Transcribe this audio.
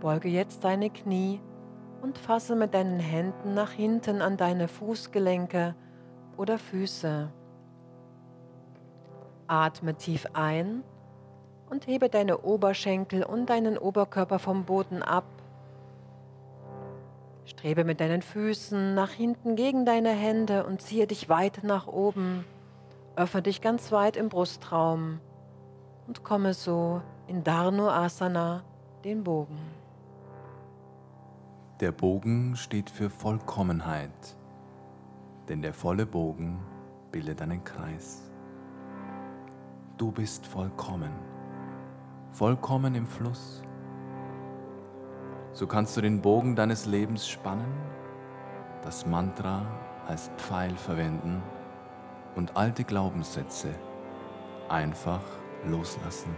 Beuge jetzt deine Knie und fasse mit deinen Händen nach hinten an deine Fußgelenke oder Füße. Atme tief ein und hebe deine Oberschenkel und deinen Oberkörper vom Boden ab. Strebe mit deinen Füßen nach hinten gegen deine Hände und ziehe dich weit nach oben. Öffne dich ganz weit im Brustraum und komme so in Dharnu Asana, den Bogen. Der Bogen steht für Vollkommenheit, denn der volle Bogen bildet einen Kreis. Du bist vollkommen, vollkommen im Fluss. So kannst du den Bogen deines Lebens spannen, das Mantra als Pfeil verwenden und alte Glaubenssätze einfach loslassen.